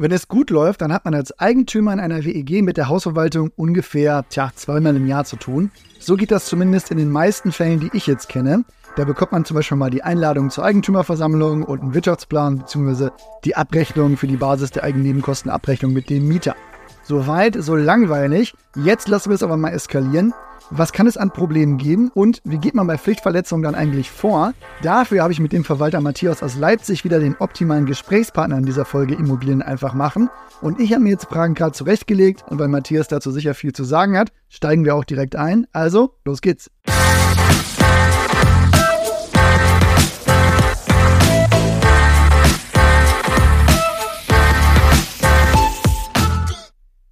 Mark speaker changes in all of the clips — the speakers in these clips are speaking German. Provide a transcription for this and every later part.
Speaker 1: Wenn es gut läuft, dann hat man als Eigentümer in einer WEG mit der Hausverwaltung ungefähr tja, zweimal im Jahr zu tun. So geht das zumindest in den meisten Fällen, die ich jetzt kenne. Da bekommt man zum Beispiel mal die Einladung zur Eigentümerversammlung und einen Wirtschaftsplan bzw. die Abrechnung für die Basis der Eigennebenkostenabrechnung mit dem Mieter. Soweit, so langweilig. Jetzt lassen wir es aber mal eskalieren. Was kann es an Problemen geben und wie geht man bei Pflichtverletzungen dann eigentlich vor? Dafür habe ich mit dem Verwalter Matthias aus Leipzig wieder den optimalen Gesprächspartner in dieser Folge Immobilien einfach machen. Und ich habe mir jetzt Fragen gerade zurechtgelegt und weil Matthias dazu sicher viel zu sagen hat, steigen wir auch direkt ein. Also, los geht's.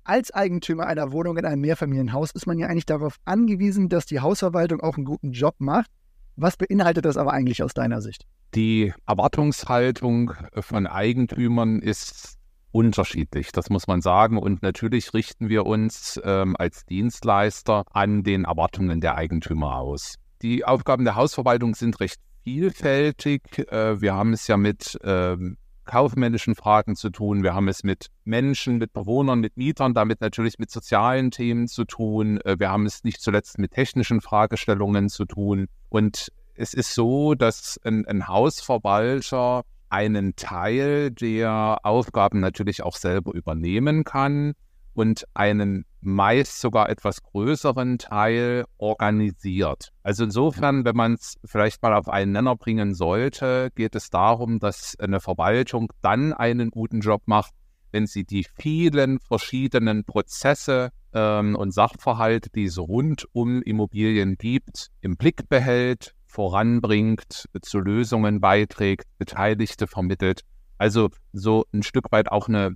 Speaker 1: Als Eigentümer einer Wohnung in einem Mehrfamilienhaus ist man ja eigentlich darauf angewiesen, dass die Hausverwaltung auch einen guten Job macht. Was beinhaltet das aber eigentlich aus deiner Sicht?
Speaker 2: Die Erwartungshaltung von Eigentümern ist unterschiedlich, das muss man sagen. Und natürlich richten wir uns ähm, als Dienstleister an den Erwartungen der Eigentümer aus. Die Aufgaben der Hausverwaltung sind recht vielfältig. Äh, wir haben es ja mit ähm, kaufmännischen Fragen zu tun. Wir haben es mit Menschen, mit Bewohnern, mit Mietern, damit natürlich mit sozialen Themen zu tun. Äh, wir haben es nicht zuletzt mit technischen Fragestellungen zu tun. Und es ist so, dass ein, ein Hausverwalter einen Teil der Aufgaben natürlich auch selber übernehmen kann und einen meist sogar etwas größeren Teil organisiert. Also insofern, wenn man es vielleicht mal auf einen Nenner bringen sollte, geht es darum, dass eine Verwaltung dann einen guten Job macht, wenn sie die vielen verschiedenen Prozesse ähm, und Sachverhalte, die es rund um Immobilien gibt, im Blick behält, voranbringt, zu Lösungen beiträgt, Beteiligte vermittelt. Also so ein Stück weit auch eine,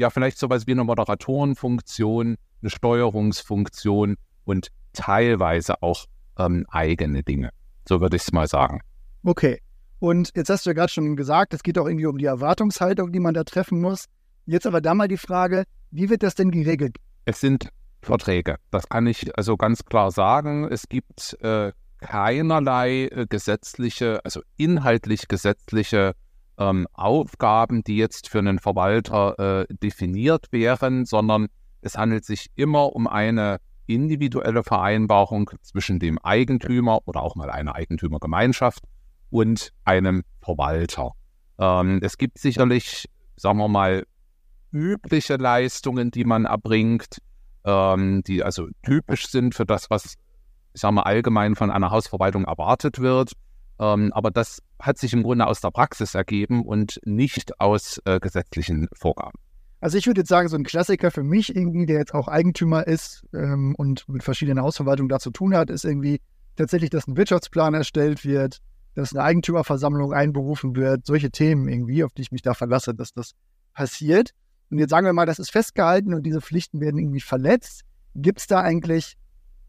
Speaker 2: ja, vielleicht sowas wie eine Moderatorenfunktion eine Steuerungsfunktion und teilweise auch ähm, eigene Dinge. So würde ich es mal sagen.
Speaker 1: Okay. Und jetzt hast du ja gerade schon gesagt, es geht auch irgendwie um die Erwartungshaltung, die man da treffen muss. Jetzt aber da mal die Frage, wie wird das denn geregelt?
Speaker 2: Es sind Verträge. Das kann ich also ganz klar sagen. Es gibt äh, keinerlei äh, gesetzliche, also inhaltlich gesetzliche ähm, Aufgaben, die jetzt für einen Verwalter äh, definiert wären, sondern es handelt sich immer um eine individuelle Vereinbarung zwischen dem Eigentümer oder auch mal einer Eigentümergemeinschaft und einem Verwalter. Ähm, es gibt sicherlich, sagen wir mal, übliche Leistungen, die man erbringt, ähm, die also typisch sind für das, was, ich sage mal, allgemein von einer Hausverwaltung erwartet wird. Ähm, aber das hat sich im Grunde aus der Praxis ergeben und nicht aus äh, gesetzlichen Vorgaben.
Speaker 1: Also ich würde jetzt sagen, so ein Klassiker für mich irgendwie, der jetzt auch Eigentümer ist ähm, und mit verschiedenen Hausverwaltungen da zu tun hat, ist irgendwie tatsächlich, dass ein Wirtschaftsplan erstellt wird, dass eine Eigentümerversammlung einberufen wird, solche Themen irgendwie, auf die ich mich da verlasse, dass das passiert. Und jetzt sagen wir mal, das ist festgehalten und diese Pflichten werden irgendwie verletzt. Gibt es da eigentlich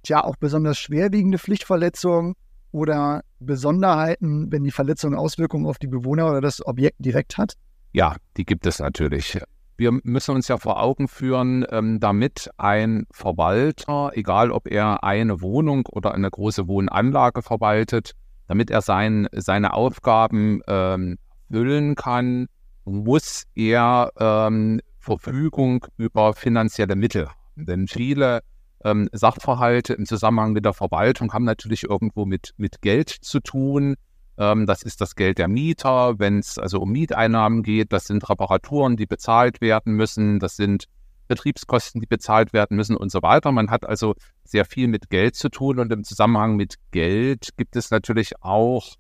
Speaker 1: ja auch besonders schwerwiegende Pflichtverletzungen oder Besonderheiten, wenn die Verletzung Auswirkungen auf die Bewohner oder das Objekt direkt hat?
Speaker 2: Ja, die gibt es natürlich wir müssen uns ja vor Augen führen, ähm, damit ein Verwalter, egal ob er eine Wohnung oder eine große Wohnanlage verwaltet, damit er sein, seine Aufgaben ähm, füllen kann, muss er ähm, Verfügung über finanzielle Mittel haben. Denn viele ähm, Sachverhalte im Zusammenhang mit der Verwaltung haben natürlich irgendwo mit, mit Geld zu tun. Ähm, das ist das Geld der Mieter. Wenn es also um Mieteinnahmen geht, das sind Reparaturen, die bezahlt werden müssen. Das sind Betriebskosten, die bezahlt werden müssen und so weiter. Man hat also sehr viel mit Geld zu tun und im Zusammenhang mit Geld gibt es natürlich auch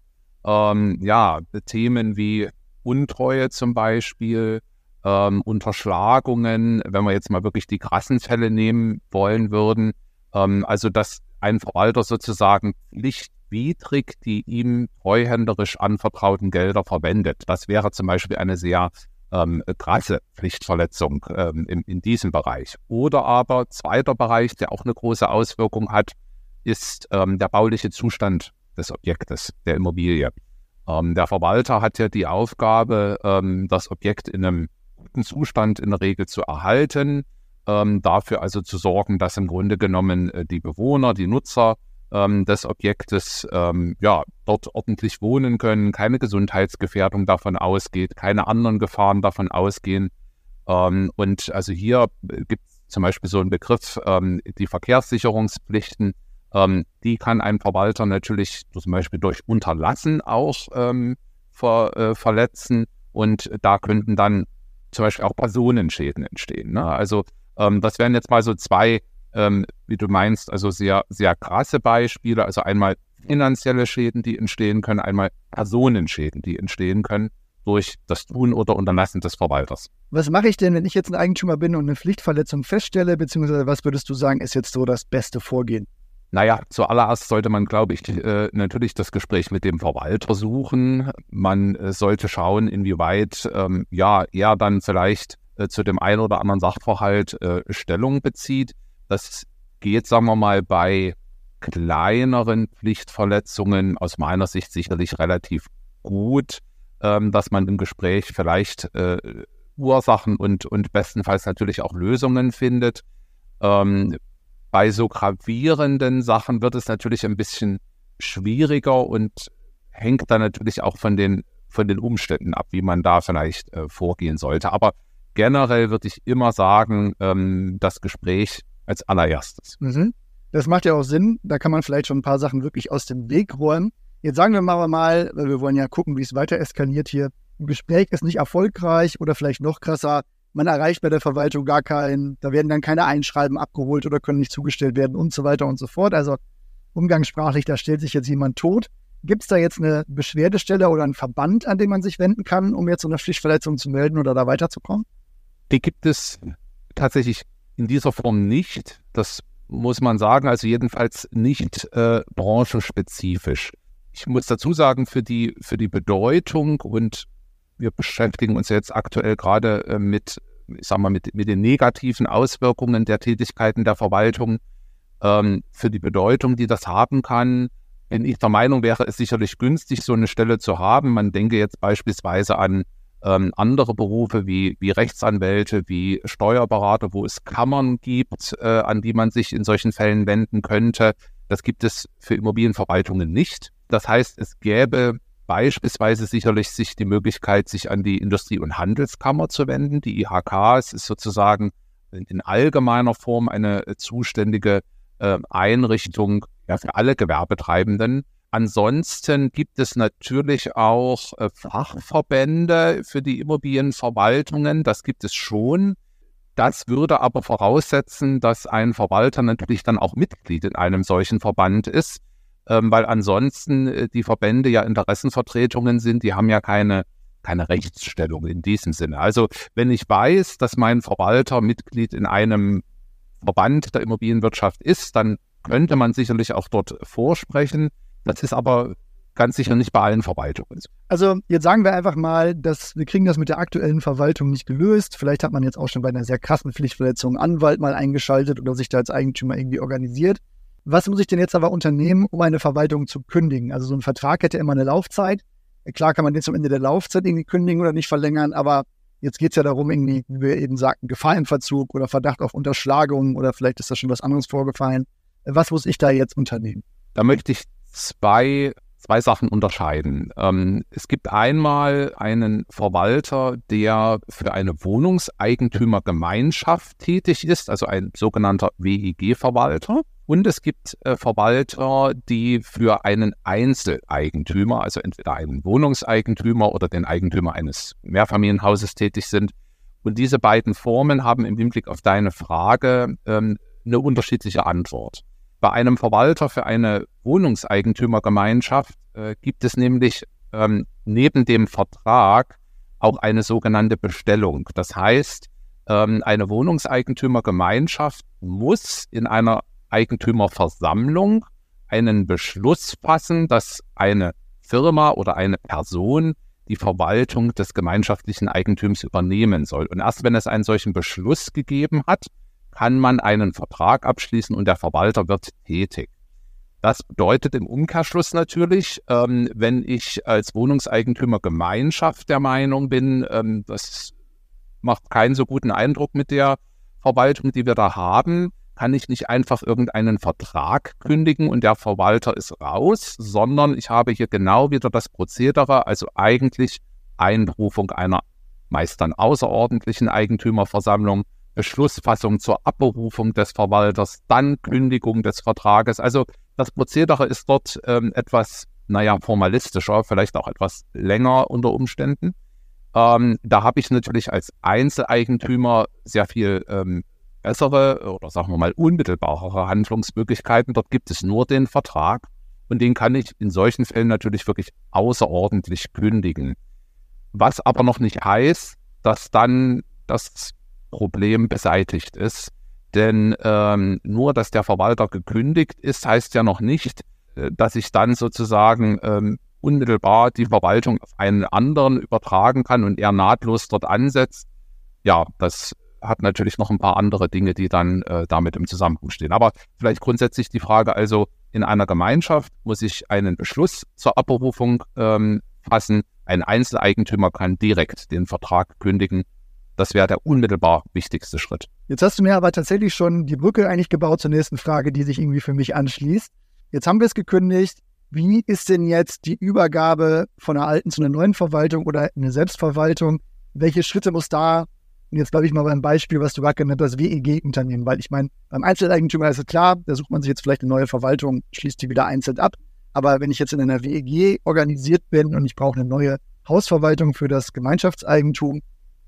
Speaker 2: ähm, ja, Themen wie Untreue zum Beispiel, ähm, Unterschlagungen, wenn wir jetzt mal wirklich die krassen Fälle nehmen wollen würden. Ähm, also dass ein Verwalter sozusagen Pflicht widrig die ihm treuhänderisch anvertrauten Gelder verwendet. Das wäre zum Beispiel eine sehr ähm, krasse Pflichtverletzung ähm, in, in diesem Bereich. Oder aber zweiter Bereich, der auch eine große Auswirkung hat, ist ähm, der bauliche Zustand des Objektes, der Immobilie. Ähm, der Verwalter hat ja die Aufgabe, ähm, das Objekt in einem guten Zustand in der Regel zu erhalten, ähm, dafür also zu sorgen, dass im Grunde genommen äh, die Bewohner, die Nutzer ähm, des Objektes ähm, ja, dort ordentlich wohnen können, keine Gesundheitsgefährdung davon ausgeht, keine anderen Gefahren davon ausgehen. Ähm, und also hier gibt es zum Beispiel so einen Begriff, ähm, die Verkehrssicherungspflichten. Ähm, die kann ein Verwalter natürlich zum Beispiel durch Unterlassen auch ver, äh, verletzen. Und da könnten dann zum Beispiel auch Personenschäden entstehen. Ne? Also ähm, das wären jetzt mal so zwei, ähm, wie du meinst, also sehr, sehr krasse Beispiele. Also einmal finanzielle Schäden, die entstehen können, einmal Personenschäden, die entstehen können durch das Tun oder Unterlassen des Verwalters.
Speaker 1: Was mache ich denn, wenn ich jetzt ein Eigentümer bin und eine Pflichtverletzung feststelle, beziehungsweise was würdest du sagen, ist jetzt so das beste Vorgehen?
Speaker 2: Naja, zuallererst sollte man, glaube ich, äh, natürlich das Gespräch mit dem Verwalter suchen. Man äh, sollte schauen, inwieweit ähm, ja er dann vielleicht äh, zu dem einen oder anderen Sachverhalt äh, Stellung bezieht. Das geht, sagen wir mal, bei kleineren Pflichtverletzungen aus meiner Sicht sicherlich relativ gut, ähm, dass man im Gespräch vielleicht äh, Ursachen und, und bestenfalls natürlich auch Lösungen findet. Ähm, bei so gravierenden Sachen wird es natürlich ein bisschen schwieriger und hängt dann natürlich auch von den, von den Umständen ab, wie man da vielleicht äh, vorgehen sollte. Aber generell würde ich immer sagen, ähm, das Gespräch als allererstes.
Speaker 1: Mhm. Das macht ja auch Sinn. Da kann man vielleicht schon ein paar Sachen wirklich aus dem Weg räumen. Jetzt sagen wir mal, mal wir wollen ja gucken, wie es weiter eskaliert hier. Ein Gespräch ist nicht erfolgreich oder vielleicht noch krasser. Man erreicht bei der Verwaltung gar keinen, da werden dann keine Einschreiben abgeholt oder können nicht zugestellt werden und so weiter und so fort. Also umgangssprachlich, da stellt sich jetzt jemand tot. Gibt es da jetzt eine Beschwerdestelle oder einen Verband, an den man sich wenden kann, um jetzt so eine Pflichtverletzung zu melden oder da weiterzukommen?
Speaker 2: Die gibt es tatsächlich in dieser Form nicht. Das muss man sagen, also jedenfalls nicht äh, branchenspezifisch. Ich muss dazu sagen, für die, für die Bedeutung und wir beschäftigen uns jetzt aktuell gerade äh, mit, ich sag mal, mit, mit den negativen Auswirkungen der Tätigkeiten der Verwaltung. Ähm, für die Bedeutung, die das haben kann, bin ich der Meinung, wäre es sicherlich günstig, so eine Stelle zu haben. Man denke jetzt beispielsweise an ähm, andere Berufe wie, wie Rechtsanwälte, wie Steuerberater, wo es Kammern gibt, äh, an die man sich in solchen Fällen wenden könnte. Das gibt es für Immobilienverwaltungen nicht. Das heißt, es gäbe beispielsweise sicherlich sich die Möglichkeit, sich an die Industrie- und Handelskammer zu wenden. Die IHK ist sozusagen in allgemeiner Form eine zuständige äh, Einrichtung ja, für alle Gewerbetreibenden. Ansonsten gibt es natürlich auch äh, Fachverbände für die Immobilienverwaltungen. Das gibt es schon. Das würde aber voraussetzen, dass ein Verwalter natürlich dann auch Mitglied in einem solchen Verband ist, ähm, weil ansonsten äh, die Verbände ja Interessenvertretungen sind. Die haben ja keine, keine Rechtsstellung in diesem Sinne. Also wenn ich weiß, dass mein Verwalter Mitglied in einem Verband der Immobilienwirtschaft ist, dann könnte man sicherlich auch dort vorsprechen. Das ist aber ganz sicher nicht bei allen Verwaltungen.
Speaker 1: Also jetzt sagen wir einfach mal, dass wir kriegen das mit der aktuellen Verwaltung nicht gelöst. Vielleicht hat man jetzt auch schon bei einer sehr krassen Pflichtverletzung einen Anwalt mal eingeschaltet oder sich da als Eigentümer irgendwie organisiert. Was muss ich denn jetzt aber unternehmen, um eine Verwaltung zu kündigen? Also so ein Vertrag hätte immer eine Laufzeit. Klar kann man den zum Ende der Laufzeit irgendwie kündigen oder nicht verlängern, aber jetzt geht es ja darum, irgendwie, wie wir eben sagten, Gefallenverzug oder Verdacht auf Unterschlagung oder vielleicht ist da schon was anderes vorgefallen. Was muss ich da jetzt unternehmen?
Speaker 2: Da möchte ich zwei, zwei Sachen unterscheiden. Ähm, es gibt einmal einen Verwalter, der für eine Wohnungseigentümergemeinschaft tätig ist, also ein sogenannter WEG-Verwalter. Und es gibt äh, Verwalter, die für einen Einzeleigentümer, also entweder einen Wohnungseigentümer oder den Eigentümer eines Mehrfamilienhauses tätig sind. Und diese beiden Formen haben im Hinblick auf deine Frage ähm, eine unterschiedliche Antwort. Bei einem Verwalter für eine Wohnungseigentümergemeinschaft äh, gibt es nämlich ähm, neben dem Vertrag auch eine sogenannte Bestellung. Das heißt, ähm, eine Wohnungseigentümergemeinschaft muss in einer Eigentümerversammlung einen Beschluss fassen, dass eine Firma oder eine Person die Verwaltung des gemeinschaftlichen Eigentums übernehmen soll. Und erst wenn es einen solchen Beschluss gegeben hat, kann man einen Vertrag abschließen und der Verwalter wird tätig. Das bedeutet im Umkehrschluss natürlich, ähm, wenn ich als Wohnungseigentümer Gemeinschaft der Meinung bin, ähm, das macht keinen so guten Eindruck mit der Verwaltung, die wir da haben, kann ich nicht einfach irgendeinen Vertrag kündigen und der Verwalter ist raus, sondern ich habe hier genau wieder das Prozedere, also eigentlich Einberufung einer meist dann außerordentlichen Eigentümerversammlung, Beschlussfassung zur Abberufung des Verwalters, dann Kündigung des Vertrages. Also das Prozedere ist dort ähm, etwas, naja, formalistischer, vielleicht auch etwas länger unter Umständen. Ähm, da habe ich natürlich als Einzeleigentümer sehr viel ähm, bessere oder sagen wir mal unmittelbarere Handlungsmöglichkeiten. Dort gibt es nur den Vertrag und den kann ich in solchen Fällen natürlich wirklich außerordentlich kündigen. Was aber noch nicht heißt, dass dann das Problem beseitigt ist. Denn ähm, nur, dass der Verwalter gekündigt ist, heißt ja noch nicht, äh, dass ich dann sozusagen ähm, unmittelbar die Verwaltung auf einen anderen übertragen kann und er nahtlos dort ansetzt. Ja, das hat natürlich noch ein paar andere Dinge, die dann äh, damit im Zusammenhang stehen. Aber vielleicht grundsätzlich die Frage also, in einer Gemeinschaft muss ich einen Beschluss zur Abberufung ähm, fassen. Ein Einzeleigentümer kann direkt den Vertrag kündigen. Das wäre der unmittelbar wichtigste Schritt.
Speaker 1: Jetzt hast du mir aber tatsächlich schon die Brücke eigentlich gebaut zur nächsten Frage, die sich irgendwie für mich anschließt. Jetzt haben wir es gekündigt. Wie ist denn jetzt die Übergabe von einer alten zu einer neuen Verwaltung oder eine Selbstverwaltung? Welche Schritte muss da, und jetzt bleibe ich mal beim Beispiel, was du gerade genannt hast, WEG-Unternehmen, weil ich meine, beim Einzeleigentümer ist es klar, da sucht man sich jetzt vielleicht eine neue Verwaltung, schließt die wieder einzeln ab. Aber wenn ich jetzt in einer WEG organisiert bin und ich brauche eine neue Hausverwaltung für das Gemeinschaftseigentum,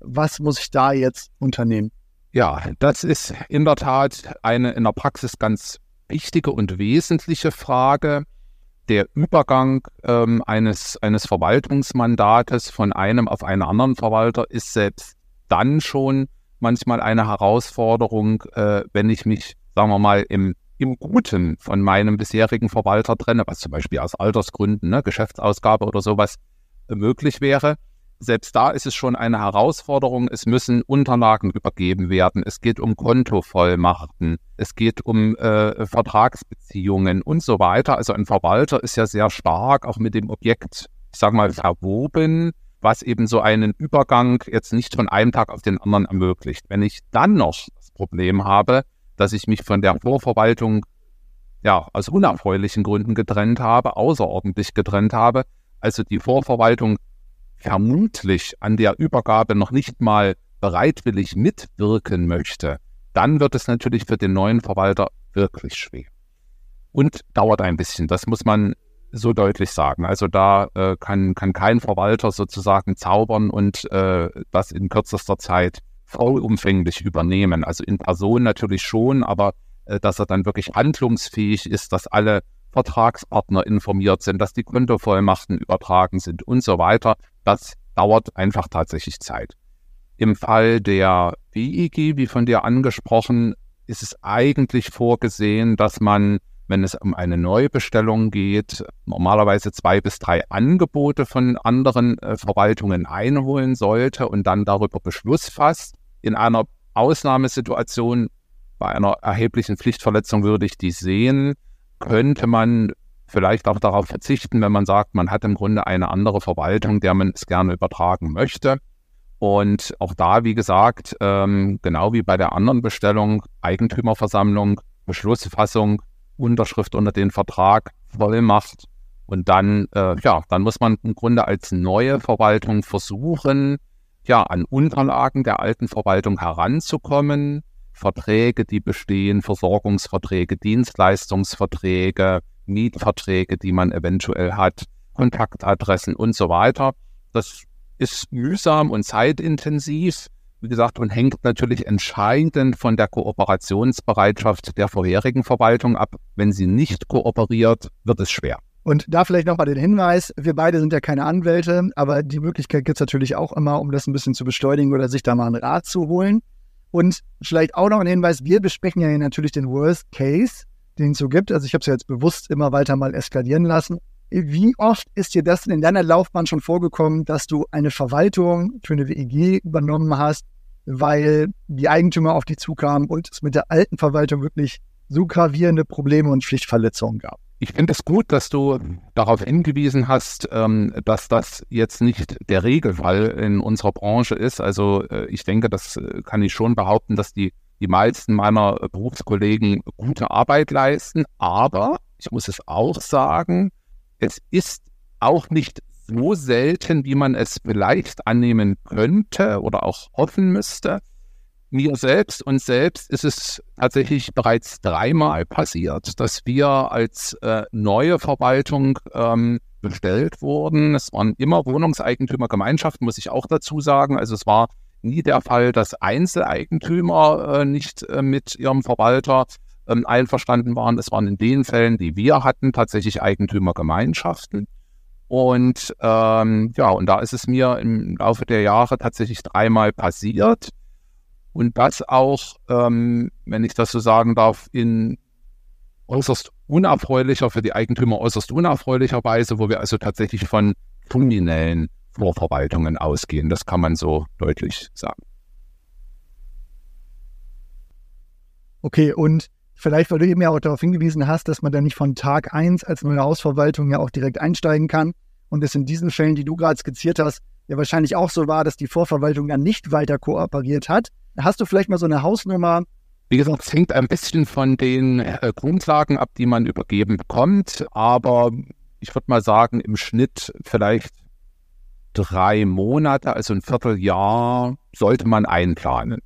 Speaker 1: was muss ich da jetzt unternehmen?
Speaker 2: Ja, das ist in der Tat eine in der Praxis ganz wichtige und wesentliche Frage der Übergang ähm, eines, eines Verwaltungsmandates von einem auf einen anderen Verwalter ist selbst dann schon manchmal eine Herausforderung, äh, wenn ich mich, sagen wir mal, im, im Guten von meinem bisherigen Verwalter trenne, was zum Beispiel aus Altersgründen, ne, Geschäftsausgabe oder sowas äh, möglich wäre selbst da ist es schon eine Herausforderung. Es müssen Unterlagen übergeben werden. Es geht um Kontovollmachten. Es geht um äh, Vertragsbeziehungen und so weiter. Also ein Verwalter ist ja sehr stark auch mit dem Objekt, ich sage mal, verwoben, was eben so einen Übergang jetzt nicht von einem Tag auf den anderen ermöglicht. Wenn ich dann noch das Problem habe, dass ich mich von der Vorverwaltung ja aus unerfreulichen Gründen getrennt habe, außerordentlich getrennt habe, also die Vorverwaltung vermutlich an der Übergabe noch nicht mal bereitwillig mitwirken möchte, dann wird es natürlich für den neuen Verwalter wirklich schwer. Und dauert ein bisschen, das muss man so deutlich sagen. Also da äh, kann, kann kein Verwalter sozusagen zaubern und äh, das in kürzester Zeit vollumfänglich übernehmen. Also in Person natürlich schon, aber äh, dass er dann wirklich handlungsfähig ist, dass alle Vertragspartner informiert sind, dass die Kontovollmachten übertragen sind und so weiter. Das dauert einfach tatsächlich Zeit. Im Fall der WEG, wie von dir angesprochen, ist es eigentlich vorgesehen, dass man, wenn es um eine Neubestellung geht, normalerweise zwei bis drei Angebote von anderen äh, Verwaltungen einholen sollte und dann darüber Beschluss fasst. In einer Ausnahmesituation, bei einer erheblichen Pflichtverletzung würde ich die sehen, könnte man vielleicht auch darauf verzichten, wenn man sagt, man hat im Grunde eine andere Verwaltung, der man es gerne übertragen möchte. Und auch da, wie gesagt, ähm, genau wie bei der anderen Bestellung, Eigentümerversammlung, Beschlussfassung, Unterschrift unter den Vertrag, Vollmacht. Und dann, äh, ja, dann muss man im Grunde als neue Verwaltung versuchen, ja, an Unterlagen der alten Verwaltung heranzukommen, Verträge, die bestehen, Versorgungsverträge, Dienstleistungsverträge, Mietverträge, die man eventuell hat, Kontaktadressen und so weiter. Das ist mühsam und zeitintensiv, wie gesagt, und hängt natürlich entscheidend von der Kooperationsbereitschaft der vorherigen Verwaltung ab. Wenn sie nicht kooperiert, wird es schwer.
Speaker 1: Und da vielleicht nochmal den Hinweis, wir beide sind ja keine Anwälte, aber die Möglichkeit gibt es natürlich auch immer, um das ein bisschen zu beschleunigen oder sich da mal einen Rat zu holen. Und vielleicht auch noch ein Hinweis, wir besprechen ja hier natürlich den Worst Case, den es so gibt. Also ich habe es ja jetzt bewusst immer weiter mal eskalieren lassen. Wie oft ist dir das in deiner Laufbahn schon vorgekommen, dass du eine Verwaltung für eine WEG übernommen hast, weil die Eigentümer auf dich zukamen und es mit der alten Verwaltung wirklich so gravierende Probleme und Pflichtverletzungen gab?
Speaker 2: Ich finde es gut, dass du darauf hingewiesen hast, ähm, dass das jetzt nicht der Regelfall in unserer Branche ist. Also äh, ich denke, das äh, kann ich schon behaupten, dass die, die meisten meiner Berufskollegen gute Arbeit leisten. Aber ich muss es auch sagen, es ist auch nicht so selten, wie man es vielleicht annehmen könnte oder auch hoffen müsste. Mir selbst und selbst ist es tatsächlich bereits dreimal passiert, dass wir als äh, neue Verwaltung ähm, bestellt wurden. Es waren immer Wohnungseigentümergemeinschaften, muss ich auch dazu sagen. Also es war nie der Fall, dass Einzeleigentümer äh, nicht äh, mit ihrem Verwalter ähm, einverstanden waren. Es waren in den Fällen, die wir hatten, tatsächlich Eigentümergemeinschaften. Und ähm, ja, und da ist es mir im Laufe der Jahre tatsächlich dreimal passiert. Und das auch, ähm, wenn ich das so sagen darf, in äußerst unerfreulicher, für die Eigentümer äußerst unerfreulicher Weise, wo wir also tatsächlich von kriminellen Vorverwaltungen ausgehen. Das kann man so deutlich sagen.
Speaker 1: Okay, und vielleicht, weil du eben ja auch darauf hingewiesen hast, dass man da nicht von Tag 1 als neue Hausverwaltung ja auch direkt einsteigen kann und es in diesen Fällen, die du gerade skizziert hast, ja wahrscheinlich auch so war, dass die Vorverwaltung dann nicht weiter kooperiert hat. Hast du vielleicht mal so eine Hausnummer,
Speaker 2: wie gesagt, es hängt ein bisschen von den äh, Grundlagen ab, die man übergeben bekommt, aber ich würde mal sagen, im Schnitt vielleicht drei Monate, also ein Vierteljahr, sollte man einplanen.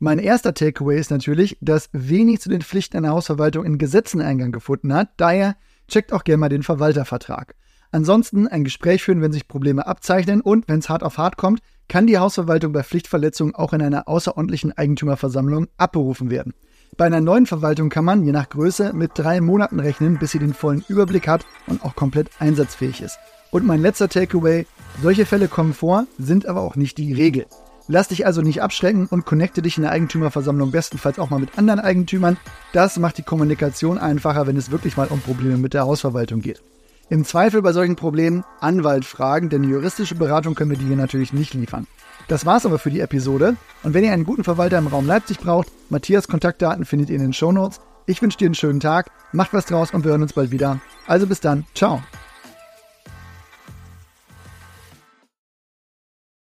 Speaker 1: Mein erster Takeaway ist natürlich, dass wenig zu den Pflichten einer Hausverwaltung in Gesetzen Eingang gefunden hat. Daher checkt auch gerne mal den Verwaltervertrag. Ansonsten ein Gespräch führen, wenn sich Probleme abzeichnen und wenn es hart auf hart kommt, kann die Hausverwaltung bei Pflichtverletzungen auch in einer außerordentlichen Eigentümerversammlung abberufen werden. Bei einer neuen Verwaltung kann man, je nach Größe, mit drei Monaten rechnen, bis sie den vollen Überblick hat und auch komplett einsatzfähig ist. Und mein letzter Takeaway, solche Fälle kommen vor, sind aber auch nicht die Regel. Lass dich also nicht abschrecken und connecte dich in der Eigentümerversammlung bestenfalls auch mal mit anderen Eigentümern. Das macht die Kommunikation einfacher, wenn es wirklich mal um Probleme mit der Hausverwaltung geht. Im Zweifel bei solchen Problemen Anwalt fragen, denn juristische Beratung können wir dir hier natürlich nicht liefern. Das war's aber für die Episode. Und wenn ihr einen guten Verwalter im Raum Leipzig braucht, Matthias Kontaktdaten findet ihr in den Shownotes. Ich wünsche dir einen schönen Tag, macht was draus und wir hören uns bald wieder. Also bis dann, ciao.